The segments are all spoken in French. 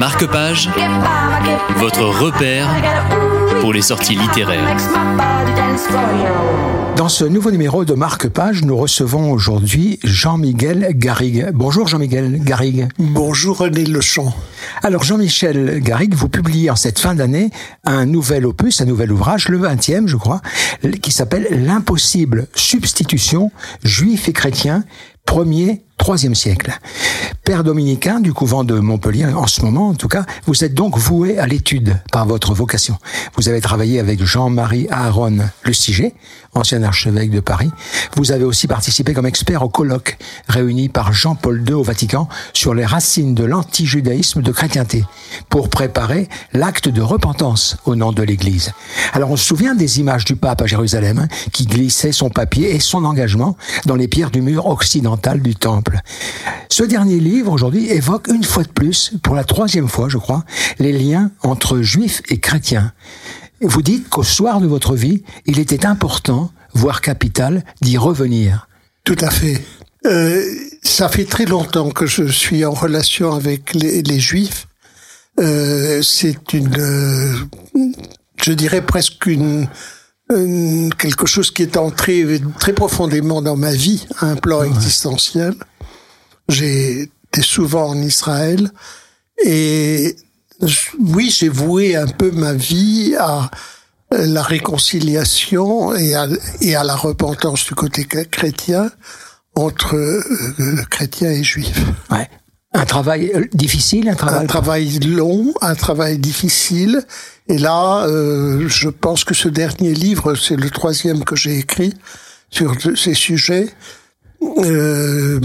Marque-Page, votre repère pour les sorties littéraires. Dans ce nouveau numéro de Marque-Page, nous recevons aujourd'hui Jean-Miguel Garrigue. Bonjour Jean-Miguel Garrigue. Bonjour René Lechamp. Alors Jean-Michel Garrigue, vous publiez en cette fin d'année un nouvel opus, un nouvel ouvrage, le 20e je crois, qui s'appelle L'impossible substitution juif et chrétien, premier troisième siècle. Père dominicain du couvent de Montpellier, en ce moment en tout cas, vous êtes donc voué à l'étude par votre vocation. Vous avez travaillé avec Jean-Marie Aaron Lustiger, ancien archevêque de Paris. Vous avez aussi participé comme expert au colloque réuni par Jean-Paul II au Vatican sur les racines de l'antijudaïsme de chrétienté pour préparer l'acte de repentance au nom de l'Église. Alors on se souvient des images du pape à Jérusalem hein, qui glissait son papier et son engagement dans les pierres du mur occidental du temple. Ce dernier livre, aujourd'hui, évoque une fois de plus, pour la troisième fois, je crois, les liens entre juifs et chrétiens. Vous dites qu'au soir de votre vie, il était important, voire capital, d'y revenir. Tout à fait. Euh, ça fait très longtemps que je suis en relation avec les, juifs. Euh, c'est une, euh, je dirais presque une, quelque chose qui est entré très profondément dans ma vie, un plan existentiel. Été souvent en Israël et oui, j'ai voué un peu ma vie à la réconciliation et à, et à la repentance du côté chrétien entre euh, chrétiens et juifs. Ouais. Un travail euh, difficile, un travail... Un travail long, un travail difficile. Et là, euh, je pense que ce dernier livre, c'est le troisième que j'ai écrit sur ces sujets. Euh,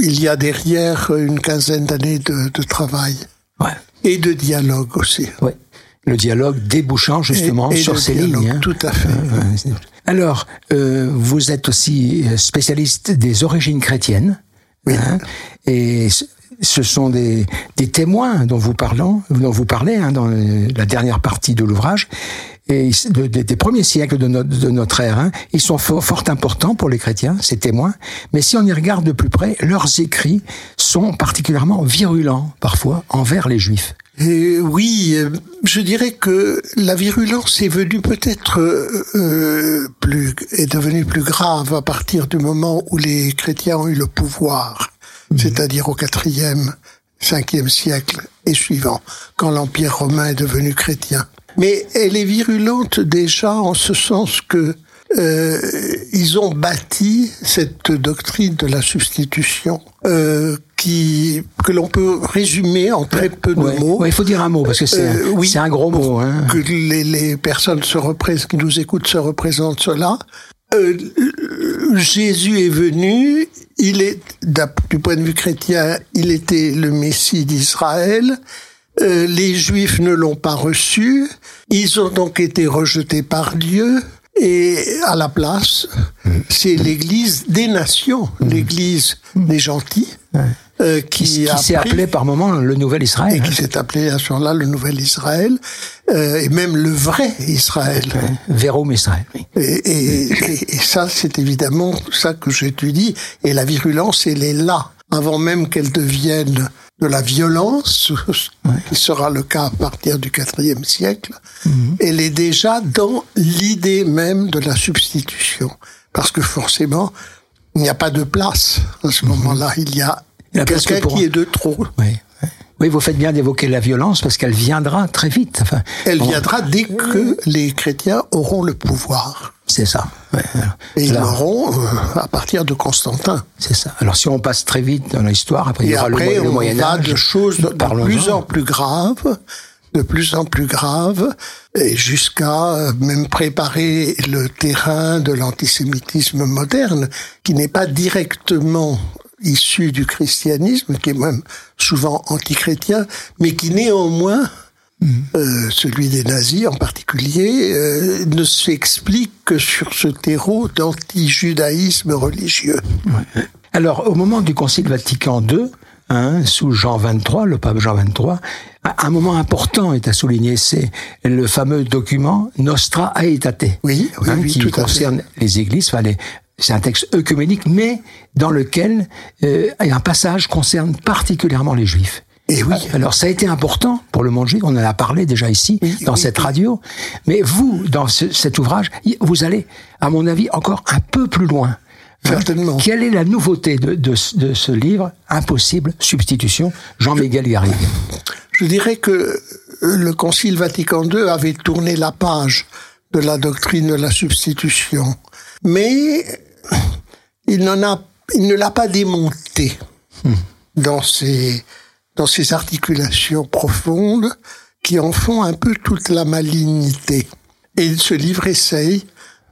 il y a derrière une quinzaine d'années de, de, travail. Ouais. Et de dialogue aussi. Ouais. Le dialogue débouchant justement sur ces lignes. Hein. Tout à fait. Alors, euh, vous êtes aussi spécialiste des origines chrétiennes. Oui. Hein, et ce sont des, des témoins dont vous, parlons, dont vous parlez hein, dans la dernière partie de l'ouvrage et des premiers siècles de notre, de notre ère. Hein, ils sont fort, fort importants pour les chrétiens, ces témoins. Mais si on y regarde de plus près, leurs écrits sont particulièrement virulents, parfois, envers les juifs. Et oui, euh, je dirais que la virulence est venue peut-être euh, plus est devenue plus grave à partir du moment où les chrétiens ont eu le pouvoir, mmh. c'est-à-dire au quatrième, cinquième siècle et suivant, quand l'empire romain est devenu chrétien mais elle est virulente déjà en ce sens que euh, ils ont bâti cette doctrine de la substitution euh, qui que l'on peut résumer en très peu de mots. il faut dire un mot parce que c'est euh, oui, un gros mot. Hein. Que les, les personnes se qui nous écoutent se représentent cela. Euh, Jésus est venu, il est du point de vue chrétien, il était le Messie d'Israël. Euh, les Juifs ne l'ont pas reçu. Ils ont donc été rejetés par Dieu. Et à la place, c'est l'Église des nations, l'Église des gentils, euh, qui, qui s'est appelé par moment le Nouvel Israël. Et qui s'est appelé à ce moment-là le Nouvel Israël, euh, et même le vrai Israël. Vérum Israël. Oui. Et, et, et ça, c'est évidemment ça que j'étudie. Et la virulence, elle est là, avant même qu'elle devienne de la violence, qui sera le cas à partir du IVe siècle, mhm. elle est déjà dans l'idée même de la substitution. Parce que forcément, il n'y a pas de place à ce mhm. moment-là. Il y a, quelqu'un qui est de trop. Oui. Oui, vous faites bien d'évoquer la violence parce qu'elle viendra très vite. Enfin, elle viendra dès que les chrétiens auront le pouvoir. C'est ça. Et ils l'auront euh, à partir de Constantin. C'est ça. Alors si on passe très vite dans l'histoire, après il y aura après, le, Moyen Âge. de choses de, plus en plus graves, de plus en plus graves, et jusqu'à euh, même préparer le terrain de l'antisémitisme moderne, qui n'est pas directement issu du christianisme, qui est même souvent antichrétien, mais qui néanmoins, euh, celui des nazis en particulier, euh, ne s'explique que sur ce terreau d'antijudaïsme religieux. Alors, au moment du Concile Vatican II, hein, sous Jean XXIII, le pape Jean XXIII, un moment important est à souligner, c'est le fameux document Nostra Aetate, oui, oui, hein, qui concerne les églises, enfin les, c'est un texte œcuménique, mais dans lequel euh, un passage concerne particulièrement les Juifs. Et oui. Alors ça a été important pour le monde juif, on en a parlé déjà ici, dans cette radio. Mais vous, dans cet ouvrage, vous allez, à mon avis, encore un peu plus loin. Certainement. Quelle est la nouveauté de, de, de ce livre, Impossible Substitution, Jean-Miguel Garrigue Je dirais que le Concile Vatican II avait tourné la page de la doctrine de la substitution, mais il, n'en a, il ne l'a pas démonté hmm. dans ses dans ses articulations profondes qui en font un peu toute la malignité. Et ce livre essaye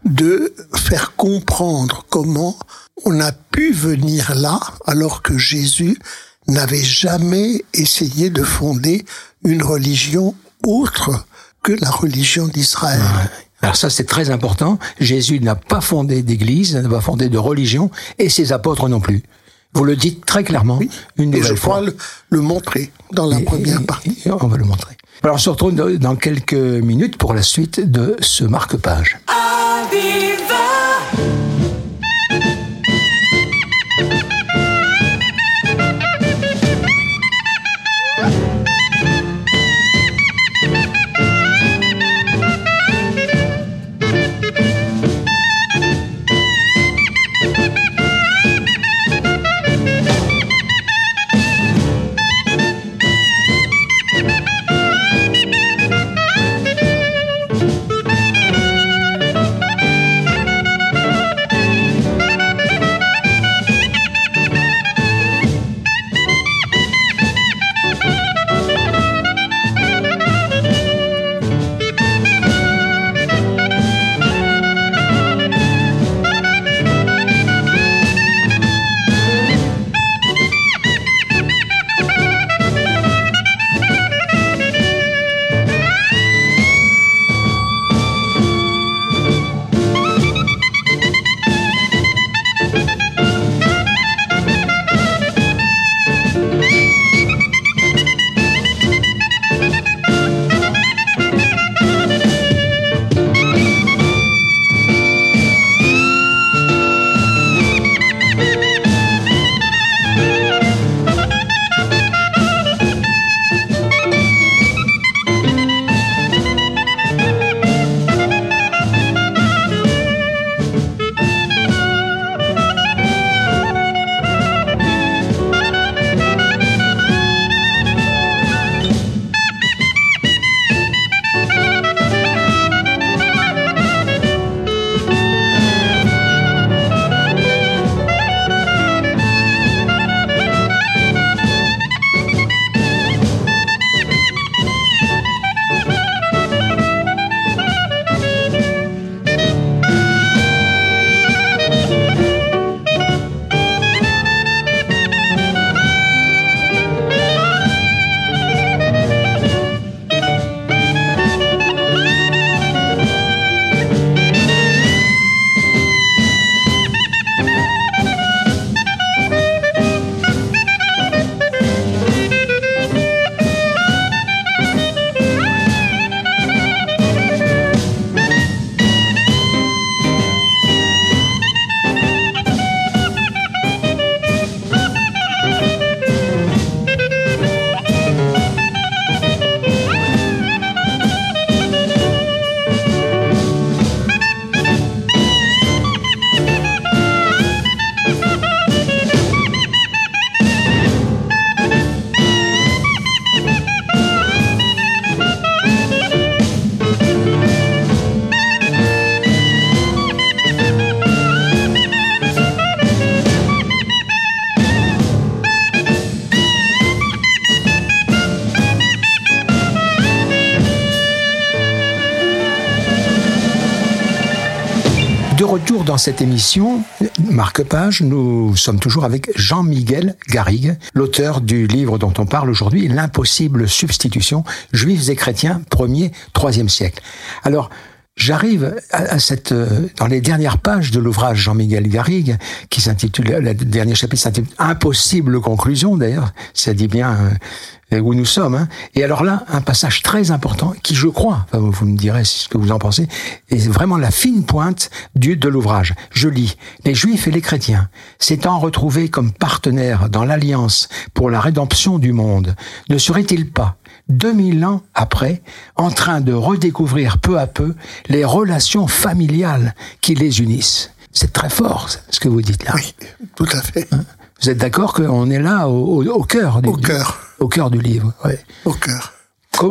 de faire comprendre comment on a pu venir là alors que Jésus n'avait jamais essayé de fonder une religion autre que la religion d'Israël. Alors ça, c'est très important. Jésus n'a pas fondé d'église, n'a pas fondé de religion, et ses apôtres non plus. Vous le dites très clairement. Oui. Une et je crois le, montrer dans la première partie. on va le montrer. Alors on se retrouve dans quelques minutes pour la suite de ce marque-page. Retour dans cette émission, marque-page, nous sommes toujours avec Jean-Miguel Garrigue, l'auteur du livre dont on parle aujourd'hui, L'impossible substitution, juifs et chrétiens, 1er, 3e siècle. Alors, J'arrive à, cette, euh, dans les dernières pages de l'ouvrage Jean-Miguel Garrigue, qui s'intitule, le dernier chapitre s'intitule Impossible conclusion d'ailleurs, ça dit bien où nous sommes. Hein. Et alors là, un passage très important qui, je crois, vous me direz ce que vous en pensez, est vraiment la fine pointe du, de l'ouvrage. Je lis, les Juifs et les chrétiens, s'étant retrouvés comme partenaires dans l'alliance pour la rédemption du monde, ne seraient-ils pas 2000 ans après, en train de redécouvrir peu à peu les relations familiales qui les unissent? C'est très fort, ce que vous dites là. Oui, tout à fait. Hein vous êtes d'accord qu'on est là au, au, cœur du Au cœur. Au cœur du livre, oui. Au cœur.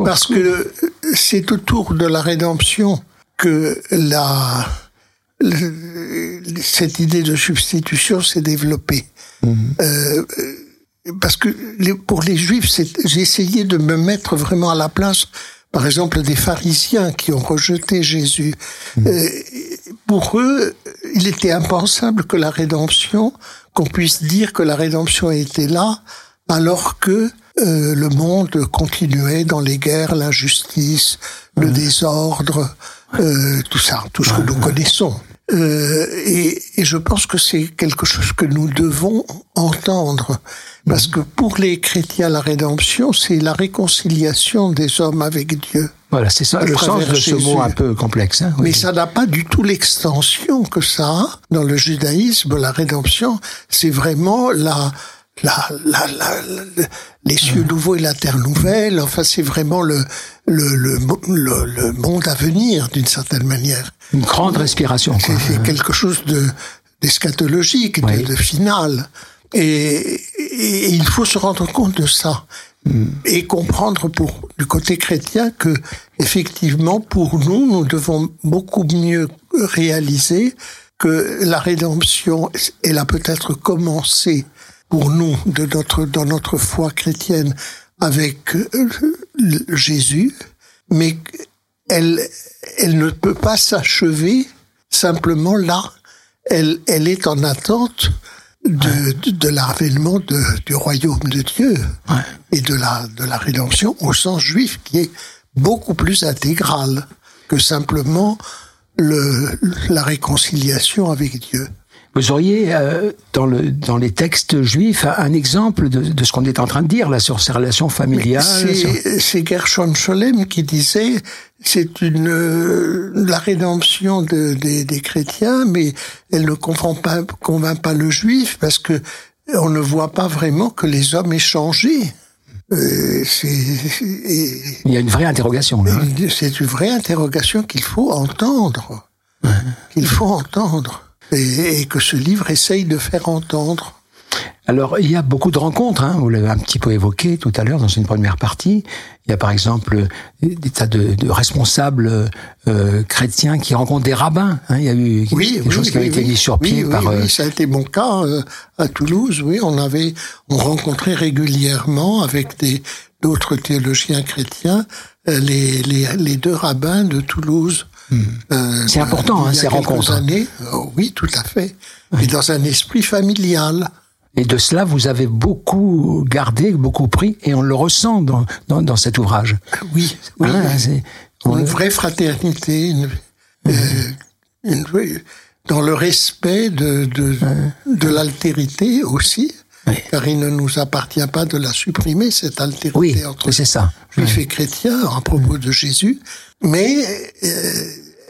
Parce que c'est autour de la rédemption que la, cette idée de substitution s'est développée. Mhm. Euh, parce que pour les juifs, j'ai essayé de me mettre vraiment à la place, par exemple, des pharisiens qui ont rejeté Jésus. Mmh. Euh, pour eux, il était impensable que la rédemption, qu'on puisse dire que la rédemption était là, alors que euh, le monde continuait dans les guerres, l'injustice, le désordre, euh, tout ça, tout ce que nous connaissons. Euh, et, et, je pense que c'est quelque chose que nous devons entendre. Parce que pour les chrétiens, la rédemption, c'est la réconciliation des hommes avec Dieu. Voilà, c'est ça le sens de ce mot un peu complexe. Hein, Mais ça n'a pas du tout l'extension que ça a dans le judaïsme. La rédemption, c'est vraiment la, la, la, la, les cieux nouveaux et la terre nouvelle. Enfin, c'est vraiment le, le, le, le, monde à venir, d'une certaine manière. Une grande respiration. C'est quelque chose de d'eschatologique, de, de final. Et, il faut se rendre compte de ça et comprendre pour du côté chrétien que effectivement pour nous nous devons beaucoup mieux réaliser que la rédemption elle a peut-être commencé pour nous. de notre dans notre foi chrétienne avec euh, Jésus mais elle elle ne peut pas s'achever. Simplement là elle elle est en attente de, de, l'avènement du royaume de Dieu et de la, de la rédemption au sens juif qui est beaucoup plus intégral que simplement le, la réconciliation avec Dieu. Vous auriez euh, dans, le, dans les textes juifs un exemple de, de ce qu'on est en train de dire là sur ces relations familiales. C'est Gershon Scholem qui disait c'est une euh, la rédemption de, des chrétiens, mais elle ne convainc pas, convainc pas le juif parce que on ne voit pas vraiment que les hommes aient changé. Euh, Il y a une vraie interrogation là. C'est une vraie interrogation qu'il faut entendre, qu'il faut entendre et, que ce livre essaye de faire entendre. Alors, il y a beaucoup de rencontres, hein, vous l'avez un petit peu évoqué tout à l'heure dans une première partie. Il y a par exemple des tas de, de responsables euh, chrétiens qui rencontrent des rabbins. Hein. Il y a eu oui, quelque chose qui a été mis sur pied par... Oui, euh, ça a été mon cas euh, à Toulouse. Oui, on avait, on rencontrait régulièrement avec des d'autres théologiens chrétiens les, les, les deux rabbins de Toulouse euh, c'est important, hein, ces rencontres. Années, euh, oui, tout à fait. Et dans un esprit familial. Et de cela, vous avez beaucoup gardé, beaucoup pris, et on le ressent dans, dans, dans cet ouvrage. Oui, oui. Une vraie fraternité, une, euh, dans le respect de, de, de l'altérité aussi. Car il ne nous appartient pas de la supprimer, cette altérité oui, entre c'est ça. juifs et chrétiens à propos de Jésus. Mais euh,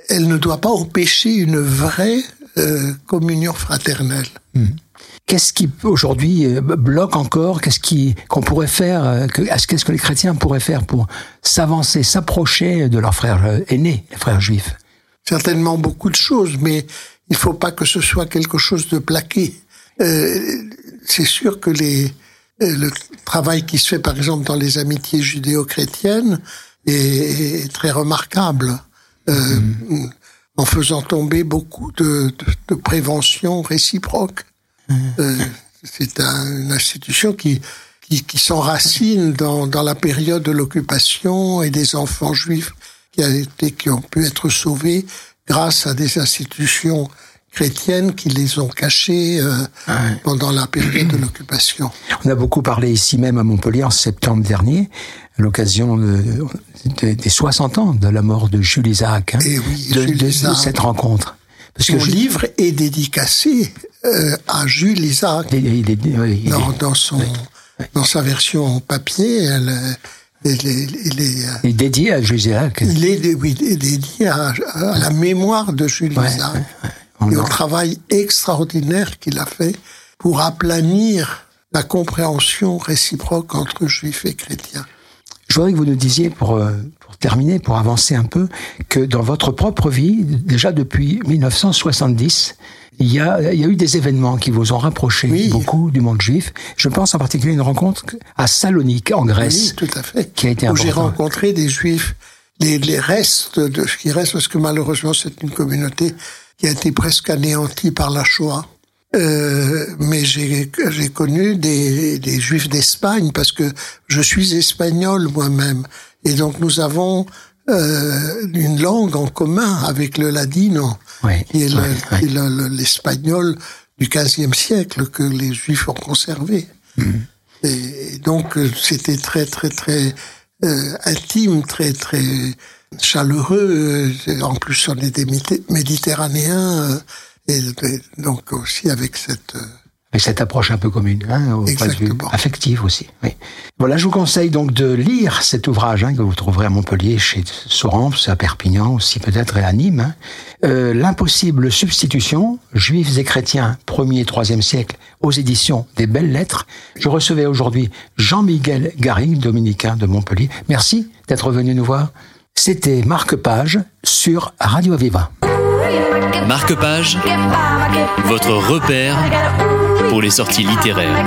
elle ne doit pas empêcher une vraie euh, communion fraternelle. Hmm. Qu'est-ce qui aujourd'hui euh, bloque encore Qu'est-ce qui qu'on pourrait faire Qu'est-ce que les chrétiens pourraient faire pour s'avancer, s'approcher de leurs frères aînés, les frères juifs? Certainement beaucoup de choses, mais il ne faut pas que ce soit quelque chose de plaqué. C'est sûr que les, le travail qui se fait, par exemple, dans les amitiés judéo-chrétiennes est très remarquable. Euh, en faisant tomber beaucoup de, de, prévention réciproque. Euh, c'est une institution qui, s'enracine dans, la période de l'occupation et des enfants juifs qui ont pu être sauvés grâce à des institutions chrétiennes qui les ont cachés euh, pendant la période de l'occupation. On a beaucoup parlé ici même à Montpellier en septembre dernier l'occasion de, des 60 ans de la mort de Jules Isaac, hein, Et oui, de, cette rencontre. Parce que livre est dédicacé euh, à Jules Isaac. Il, dans, dans, son dans sa version papier, elle, il est, il est, il est dédié à Jules Isaac. Il est, oui, dédié à, à, la mémoire de Jules ouais, Isaac ouais, et au travail extraordinaire qu'il a fait pour aplanir la compréhension réciproque entre juifs et chrétiens. Je voudrais que vous nous disiez, pour, pour terminer, pour avancer un peu, que dans votre propre vie, déjà depuis 1970, il y, a, il y a eu des événements qui vous ont rapproché oui. beaucoup du monde juif. Je pense en particulier à une rencontre à Salonique, en Grèce. Oui, tout à fait. Qui a été Où j'ai rencontré des juifs, les, les restes de ce qui reste, parce que malheureusement c'est une communauté qui a été presque anéantie par la Shoah. Euh, mais j'ai connu des, des juifs d'Espagne parce que je suis espagnol moi-même. Et donc nous avons euh, une langue en commun avec le ladino, oui, qui est l'espagnol du XVe siècle que les Juifs ont conservé. Mm. Et donc c'était très très très euh, intime, très très chaleureux. En plus, on est des méditerranéens, euh, et, et donc aussi avec cette avec cette approche un peu commune, hein, au point de vue affectif aussi. Oui. Voilà, je vous conseille donc de lire cet ouvrage hein, que vous trouverez à Montpellier, chez Sorens, à Perpignan aussi peut-être et à Nîmes. Hein. Euh, L'impossible substitution, juifs et chrétiens, 1er et 3e siècle, aux éditions des Belles Lettres. Je recevais aujourd'hui Jean-Miguel Garrigue, dominicain de Montpellier. Merci d'être venu nous voir. C'était Marc Page sur Radio Aviva. Marc Page, votre repère pour les sorties littéraires.